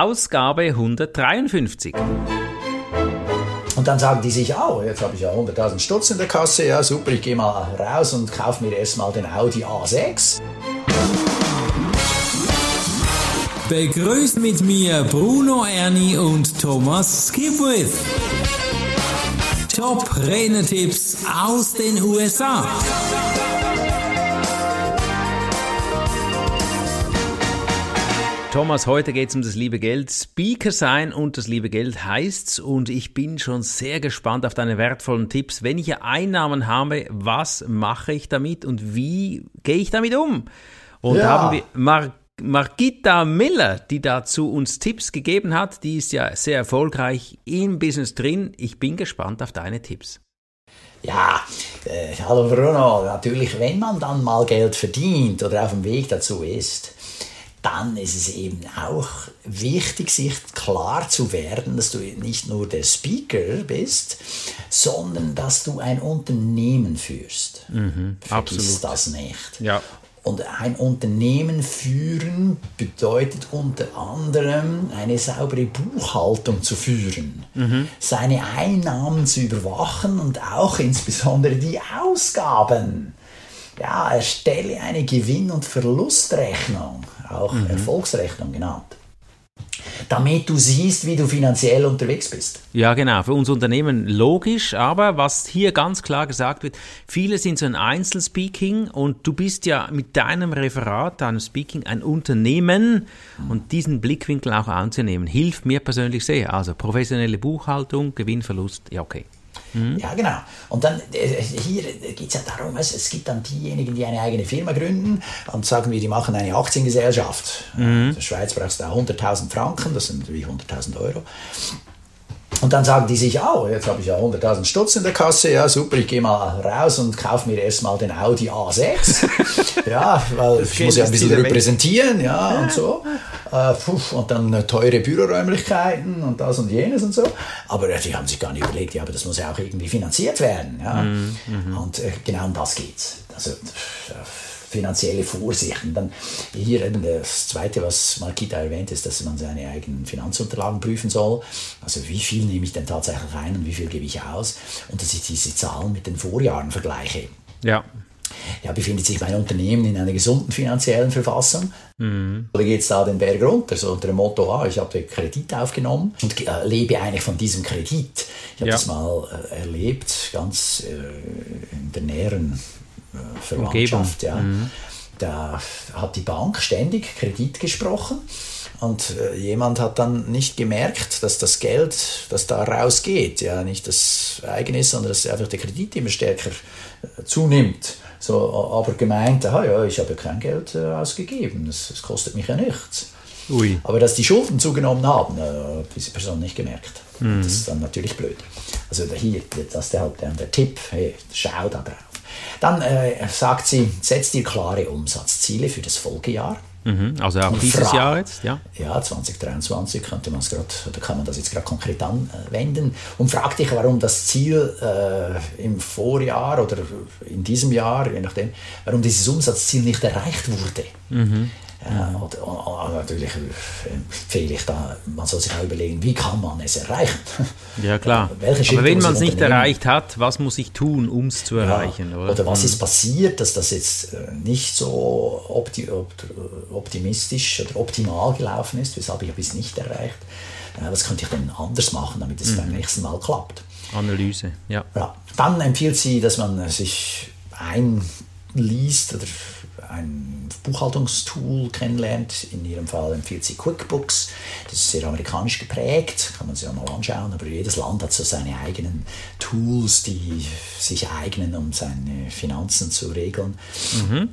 Ausgabe 153. Und dann sagen die sich, oh, jetzt habe ich ja 100.000 Stutz in der Kasse, ja super, ich gehe mal raus und kaufe mir erstmal den Audi A6. Begrüßt mit mir Bruno Ernie und Thomas Skipwith. Top Renetipps aus den USA. Thomas, heute geht es um das liebe Geld. Speaker sein und das liebe Geld heißt's und ich bin schon sehr gespannt auf deine wertvollen Tipps. Wenn ich Einnahmen habe, was mache ich damit und wie gehe ich damit um? Und ja. haben wir Mar Margita Miller, die dazu uns Tipps gegeben hat, die ist ja sehr erfolgreich im Business drin. Ich bin gespannt auf deine Tipps. Ja, äh, hallo Bruno, natürlich, wenn man dann mal Geld verdient oder auf dem Weg dazu ist, dann ist es eben auch wichtig, sich klar zu werden, dass du nicht nur der Speaker bist, sondern dass du ein Unternehmen führst. Mhm, Vergiss absolut. das nicht. Ja. Und ein Unternehmen führen bedeutet unter anderem eine saubere Buchhaltung zu führen, mhm. seine Einnahmen zu überwachen und auch insbesondere die Ausgaben. Ja, erstelle eine Gewinn- und Verlustrechnung auch mhm. Erfolgsrechnung genannt. Damit du siehst, wie du finanziell unterwegs bist. Ja, genau. Für uns Unternehmen logisch, aber was hier ganz klar gesagt wird, viele sind so ein Einzelspeaking und du bist ja mit deinem Referat, deinem Speaking ein Unternehmen und diesen Blickwinkel auch anzunehmen, hilft mir persönlich sehr. Also professionelle Buchhaltung, Gewinnverlust, ja okay. Mhm. Ja, genau. Und dann, äh, hier geht es ja darum, es, es gibt dann diejenigen, die eine eigene Firma gründen und sagen wir, die machen eine Aktiengesellschaft. Mhm. In der Schweiz brauchst du 100.000 Franken, das sind wie 100.000 Euro. Und dann sagen die sich, oh, jetzt habe ich ja 100.000 Stutz in der Kasse, ja super, ich gehe mal raus und kaufe mir erstmal den Audi A6. ja, weil ich muss ja ein bisschen repräsentieren, ja, und so. Äh, und dann äh, teure Büroräumlichkeiten und das und jenes und so. Aber äh, die haben sich gar nicht überlegt, ja, aber das muss ja auch irgendwie finanziert werden. Ja. Mm, mm. Und äh, genau um das geht's. Also, finanzielle Vorsichten. Dann hier eben das Zweite, was Markita erwähnt, ist, dass man seine eigenen Finanzunterlagen prüfen soll. Also wie viel nehme ich denn tatsächlich rein und wie viel gebe ich aus? Und dass ich diese Zahlen mit den Vorjahren vergleiche. Ja. Ja, befindet sich mein Unternehmen in einer gesunden finanziellen Verfassung? Mhm. Oder geht es da den Berg runter? So unter dem Motto, ah, ich habe Kredit aufgenommen und äh, lebe eigentlich von diesem Kredit. Ich habe ja. das mal äh, erlebt, ganz äh, in der näheren Verwandtschaft. Ja. Mhm. Da hat die Bank ständig Kredit gesprochen und äh, jemand hat dann nicht gemerkt, dass das Geld, das da rausgeht, ja nicht das eigene ist, sondern dass einfach der Kredit immer stärker äh, zunimmt. So, aber gemeint, aha, ja, ich habe kein Geld äh, ausgegeben, das, kostet mich ja nichts. Ui. Aber dass die Schulden zugenommen haben, äh, hat diese Person nicht gemerkt. Mhm. Das ist dann natürlich blöd. Also hier, das ist der, der, der Tipp, hey, schau da drauf. Dann äh, sagt sie, setz dir klare Umsatzziele für das Folgejahr. Mhm, also auch dieses Jahr jetzt, ja? Ja, 2023 könnte man grad, oder kann man das jetzt gerade konkret anwenden und frag dich, warum das Ziel äh, im Vorjahr oder in diesem Jahr, je nachdem, warum dieses Umsatzziel nicht erreicht wurde. Mhm. Ja, oder, oder, natürlich empfehle ich da, man soll sich auch überlegen, wie kann man es erreichen? Ja klar. Aber wenn man es nicht erreicht hat, was muss ich tun, um es zu erreichen? Ja, oder? oder? was ist passiert, dass das jetzt äh, nicht so opti optimistisch oder optimal gelaufen ist, weshalb ich es nicht erreicht? Was könnte ich denn anders machen, damit es mhm. beim nächsten Mal klappt? Analyse, ja. ja. Dann empfiehlt sie, dass man sich einliest oder ein Buchhaltungstool kennenlernt. In ihrem Fall empfiehlt sie QuickBooks. Das ist sehr amerikanisch geprägt, kann man sich auch mal anschauen. Aber jedes Land hat so seine eigenen Tools, die sich eignen, um seine Finanzen zu regeln. Mhm.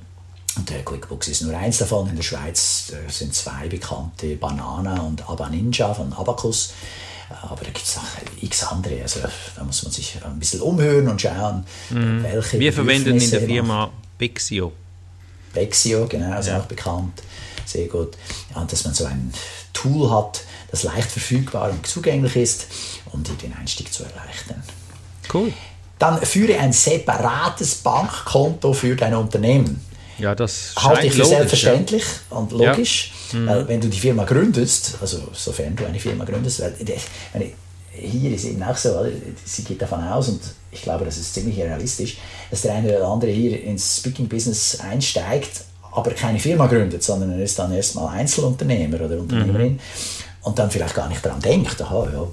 Und der QuickBooks ist nur eins davon. In der Schweiz sind zwei bekannte, Banana und Abaninja von Abacus. Aber da gibt es noch x andere. Also da muss man sich ein bisschen umhören und schauen, mhm. welche. Wir verwenden in der Firma Bixio. Bexio, genau, ist ja. auch bekannt. Sehr gut. Ja, dass man so ein Tool hat, das leicht verfügbar und zugänglich ist, um den Einstieg zu erleichtern. Cool. Dann führe ein separates Bankkonto für dein Unternehmen. Ja, das halte ich für logisch, selbstverständlich ja. und logisch. Ja. Mhm. Weil wenn du die Firma gründest, also sofern du eine Firma gründest, weil hier ist eben auch so, oder? sie geht davon aus und ich glaube, das ist ziemlich realistisch, dass der eine oder andere hier ins Speaking-Business einsteigt, aber keine Firma gründet, sondern er ist dann erstmal Einzelunternehmer oder Unternehmerin. Mhm. Und dann vielleicht gar nicht daran denkt, aha, ja,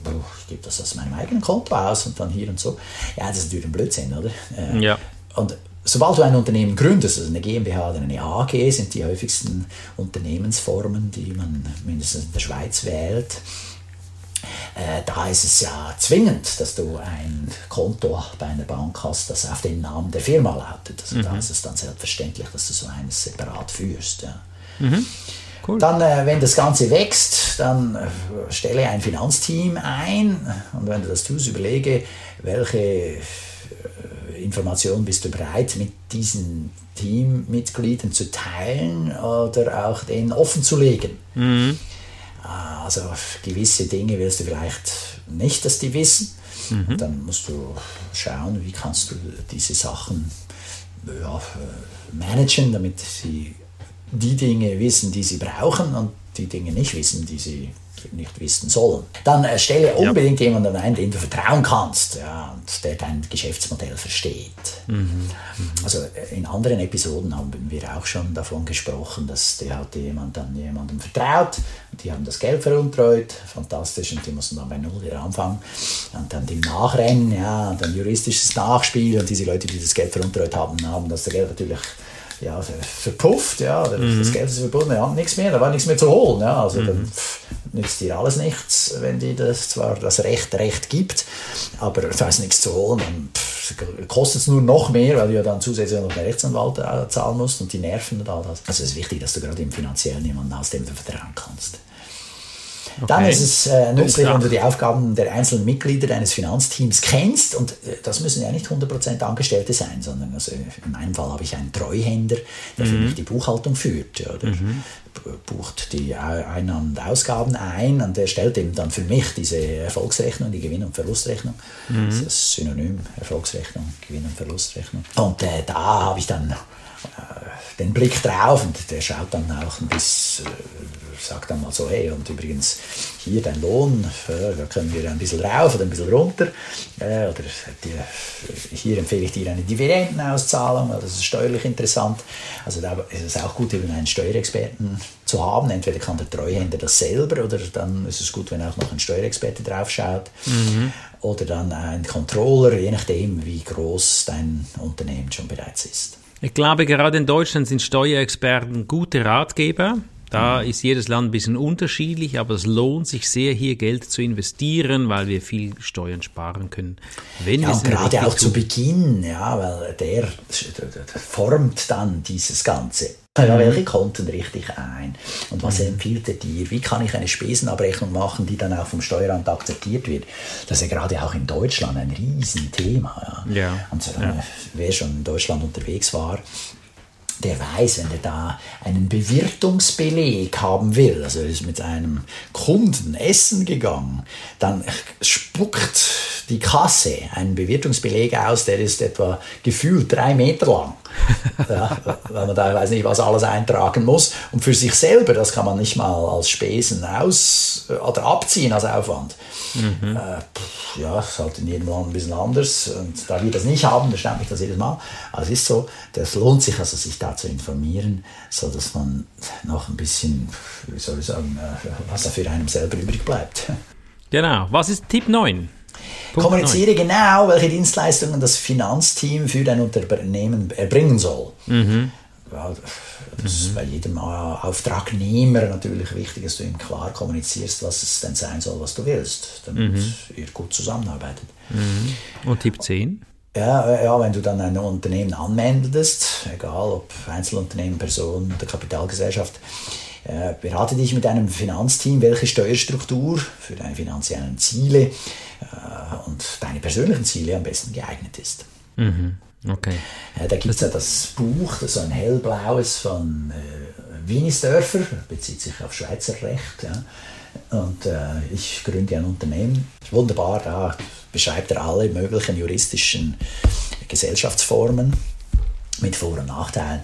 ich gebe das aus meinem eigenen Konto aus und dann hier und so. Ja, das ist natürlich ein Blödsinn, oder? Äh, ja. Und sobald du ein Unternehmen gründest, also eine GmbH oder eine AG, sind die häufigsten Unternehmensformen, die man mindestens in der Schweiz wählt. Äh, da ist es ja zwingend, dass du ein Konto bei einer Bank hast, das auf den Namen der Firma lautet. Also mhm. da ist es dann selbstverständlich, dass du so eines separat führst. Ja. Mhm. Cool. Dann, äh, wenn das Ganze wächst, dann äh, stelle ein Finanzteam ein und wenn du das tust, überlege, welche äh, Informationen bist du bereit mit diesen Teammitgliedern zu teilen oder auch denen offen zu legen. Mhm. Also gewisse Dinge willst du vielleicht nicht, dass die wissen. Mhm. dann musst du schauen, wie kannst du diese Sachen ja, managen, damit sie die Dinge wissen, die sie brauchen und die Dinge nicht wissen, die sie nicht wissen sollen. Dann äh, stelle unbedingt ja. jemanden ein, dem du vertrauen kannst ja, und der dein Geschäftsmodell versteht. Mhm. Mhm. Also äh, in anderen Episoden haben wir auch schon davon gesprochen, dass der hat jemand dann jemandem vertraut und die haben das Geld veruntreut, fantastisch, und die mussten dann bei Null wieder anfangen. Und dann die Nachrennen, ja, und dann juristisches Nachspiel und diese Leute, die das Geld veruntreut haben, haben das Geld natürlich ja, verpufft, ja, mhm. das Geld ist verbunden, er hat nichts mehr, da war nichts mehr zu holen. Ja, also mhm. dann nützt dir alles nichts, wenn dir das zwar das Recht Recht gibt, aber da ist nichts zu holen, dann kostet es nur noch mehr, weil du ja dann zusätzlich noch einen Rechtsanwalt äh, zahlen musst und die Nerven und all das. Also es ist wichtig, dass du gerade im Finanziellen jemanden hast, dem du vertrauen kannst. Okay. Dann ist es äh, nützlich, wenn du die Aufgaben der einzelnen Mitglieder deines Finanzteams kennst. Und äh, das müssen ja nicht 100% Angestellte sein, sondern also in meinem Fall habe ich einen Treuhänder, der mhm. für mich die Buchhaltung führt. Ja, der mhm. bucht die Einnahmen und Ausgaben ein und der stellt eben dann für mich diese Erfolgsrechnung, die Gewinn- und Verlustrechnung. Mhm. Das ist das Synonym Erfolgsrechnung, Gewinn- und Verlustrechnung. Und äh, da habe ich dann äh, den Blick drauf und der schaut dann auch ein bisschen sage dann mal so, hey, und übrigens hier dein Lohn, da können wir ein bisschen rauf oder ein bisschen runter. Äh, oder die, hier empfehle ich dir eine Dividendenauszahlung, das ist steuerlich interessant. Also da ist es auch gut, eben einen Steuerexperten zu haben. Entweder kann der Treuhänder das selber oder dann ist es gut, wenn auch noch ein Steuerexperte drauf schaut. Mhm. Oder dann ein Controller, je nachdem, wie groß dein Unternehmen schon bereits ist. Ich glaube, gerade in Deutschland sind Steuerexperten gute Ratgeber. Da ist jedes Land ein bisschen unterschiedlich, aber es lohnt sich sehr, hier Geld zu investieren, weil wir viel Steuern sparen können. Wenn ja, und gerade auch zu Beginn, ja, weil der, formt dann dieses Ganze. Ja, mhm. welche Konten richte ich ein? Und was mhm. empfiehlt er dir? Wie kann ich eine Spesenabrechnung machen, die dann auch vom Steueramt akzeptiert wird? Das ist ja gerade auch in Deutschland ein Riesenthema. Ja. ja. Und ja. wer schon in Deutschland unterwegs war, der weiß, wenn er da einen Bewirtungsbeleg haben will, also er ist mit einem Kunden essen gegangen, dann spuckt die Kasse einen Bewirtungsbeleg aus, der ist etwa gefühlt drei Meter lang. ja, weil man da weiß nicht, was alles eintragen muss. Und für sich selber, das kann man nicht mal als Spesen aus oder abziehen als Aufwand. Mhm. Äh, ja, ist halt in jedem Land ein bisschen anders. Und da wir das nicht haben, da stammt mich das jedes Mal. Aber es ist so, das lohnt sich also, sich da zu informieren, so dass man noch ein bisschen, wie soll ich sagen, äh, was da für einem selber übrig bleibt. Genau. Was ist Tipp 9? Punkt Kommuniziere 9. genau, welche Dienstleistungen das Finanzteam für dein Unternehmen erbringen soll. Mhm. Das ist bei jedem Auftragnehmer natürlich wichtig, dass du ihm klar kommunizierst, was es denn sein soll, was du willst, damit mhm. ihr gut zusammenarbeitet. Mhm. Und Tipp 10? Ja, ja, wenn du dann ein Unternehmen anmeldest, egal ob Einzelunternehmen, Person oder Kapitalgesellschaft, berate dich mit einem Finanzteam, welche Steuerstruktur für deine finanziellen Ziele äh, und deine persönlichen Ziele am besten geeignet ist. Mhm. Okay. Äh, da gibt es ja das Buch, das so ein hellblaues von äh, Wienisdörfer, bezieht sich auf Schweizer Recht. Ja. Und äh, ich gründe ein Unternehmen. Wunderbar, da beschreibt er alle möglichen juristischen Gesellschaftsformen mit Vor- und Nachteilen.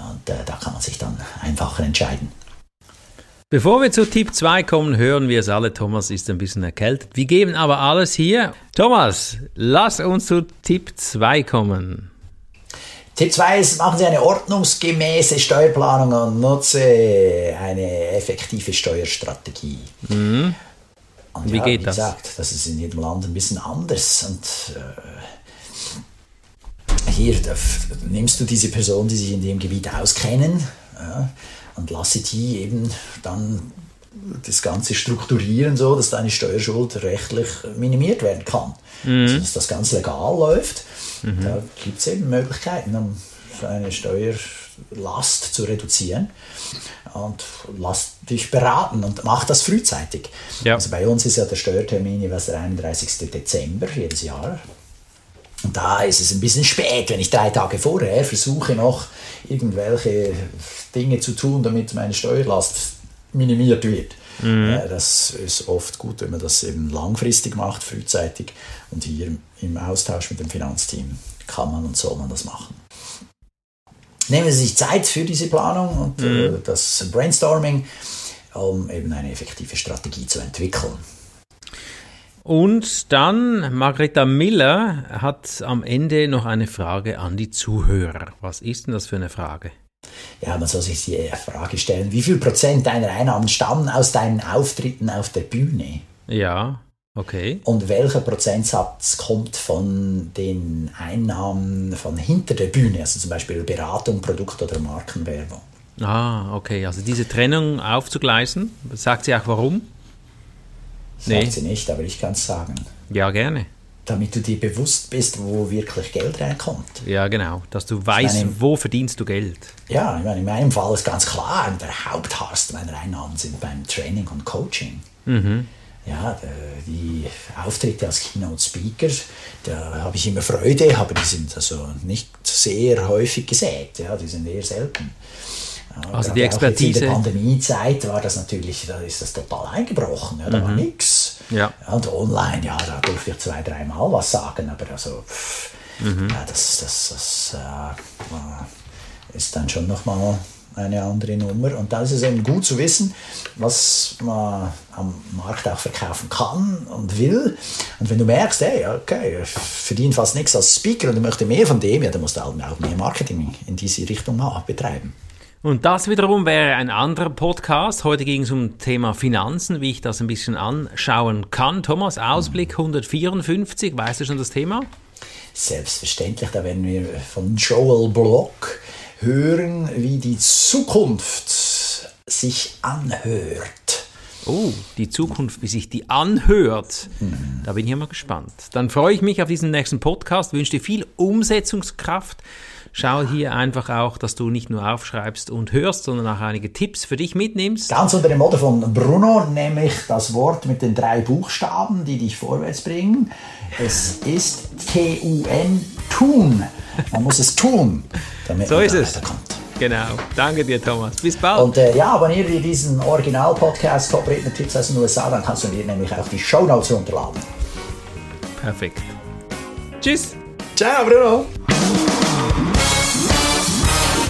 Und äh, da kann man sich dann einfacher entscheiden. Bevor wir zu Tipp 2 kommen, hören wir es alle. Thomas ist ein bisschen erkältet. Wir geben aber alles hier. Thomas, lass uns zu Tipp 2 kommen. Tipp 2 ist, machen Sie eine ordnungsgemäße Steuerplanung und nutze eine effektive Steuerstrategie. Mhm. Und Wie ja, geht wie das? gesagt, das ist in jedem Land ein bisschen anders. Und äh, hier da, nimmst du diese Personen, die sich in dem Gebiet auskennen, ja, und lasse die eben dann das Ganze strukturieren, so dass deine Steuerschuld rechtlich minimiert werden kann. Also, dass das ganz legal läuft. Da gibt es eben Möglichkeiten, um eine Steuerlast zu reduzieren. Und lass dich beraten und mach das frühzeitig. Ja. Also bei uns ist ja der Steuertermin jeweils der 31. Dezember jedes Jahr. Und da ist es ein bisschen spät, wenn ich drei Tage vorher versuche noch irgendwelche Dinge zu tun, damit meine Steuerlast minimiert wird. Äh, Das ist oft gut, wenn man das eben langfristig macht, frühzeitig. Und hier im Austausch mit dem Finanzteam kann man und soll man das machen. Nehmen Sie sich Zeit für diese Planung und äh, das Brainstorming, um eben eine effektive Strategie zu entwickeln. Und dann, Margareta Miller hat am Ende noch eine Frage an die Zuhörer. Was ist denn das für eine Frage? Ja, man soll sich die Frage stellen, wie viel Prozent deiner Einnahmen stammen aus deinen Auftritten auf der Bühne? Ja, okay. Und welcher Prozentsatz kommt von den Einnahmen von hinter der Bühne, also zum Beispiel Beratung, Produkt- oder Markenwerbung? Ah, okay. Also diese Trennung aufzugleisen. Sagt sie auch warum? Sagt Nee. sie nicht, aber ich kann es sagen. Ja, gerne. Damit du dir bewusst bist, wo wirklich Geld reinkommt. Ja, genau. Dass du weißt, meine- wo verdienst du Geld. Ja, ich meine, in meinem Fall ist ganz klar, der Haupthast meiner Einnahmen sind beim Training und Coaching. Ja, der- die Auftritte als Keynote Speaker, da habe ich immer Freude, aber die sind also nicht sehr häufig gesät, ja, die sind eher selten. Ja, Also die jetzt In Expertise- der Pandemiezeit war das natürlich, da ist das total eingebrochen, ja, da war nichts. Ja. Und online, ja, da durfte ich zwei, dreimal was sagen, aber also, pff, ja, das, das, das äh, ist dann schon nochmal eine andere Nummer. Und da ist es eben gut zu wissen, was man am Markt auch verkaufen kann und will. Und wenn du merkst, hey, okay, ich verdiene fast nichts als Speaker und ich möchte mehr von dem, ja, dann musst du halt auch mehr Marketing in diese Richtung mal betreiben. Und das wiederum wäre ein anderer Podcast. Heute ging es um Thema Finanzen, wie ich das ein bisschen anschauen kann. Thomas, Ausblick 154, weißt du schon das Thema? Selbstverständlich, da werden wir von Joel Block hören, wie die Zukunft sich anhört. Oh, die Zukunft, wie sich die anhört. Da bin ich mal gespannt. Dann freue ich mich auf diesen nächsten Podcast, wünsche dir viel Umsetzungskraft. Schau hier einfach auch, dass du nicht nur aufschreibst und hörst, sondern auch einige Tipps für dich mitnimmst. Ganz unter dem Motto von Bruno, nämlich das Wort mit den drei Buchstaben, die dich vorwärts bringen. Es ist T-U-N, tun. Man muss es tun, damit So man ist es. weiterkommt. Genau. Danke dir, Thomas. Bis bald. Und äh, ja, abonniere dir diesen Original-Podcast Top Redner Tipps aus den USA, dann kannst du dir nämlich auch die Shownotes runterladen. Perfekt. Tschüss. Ciao, Bruno!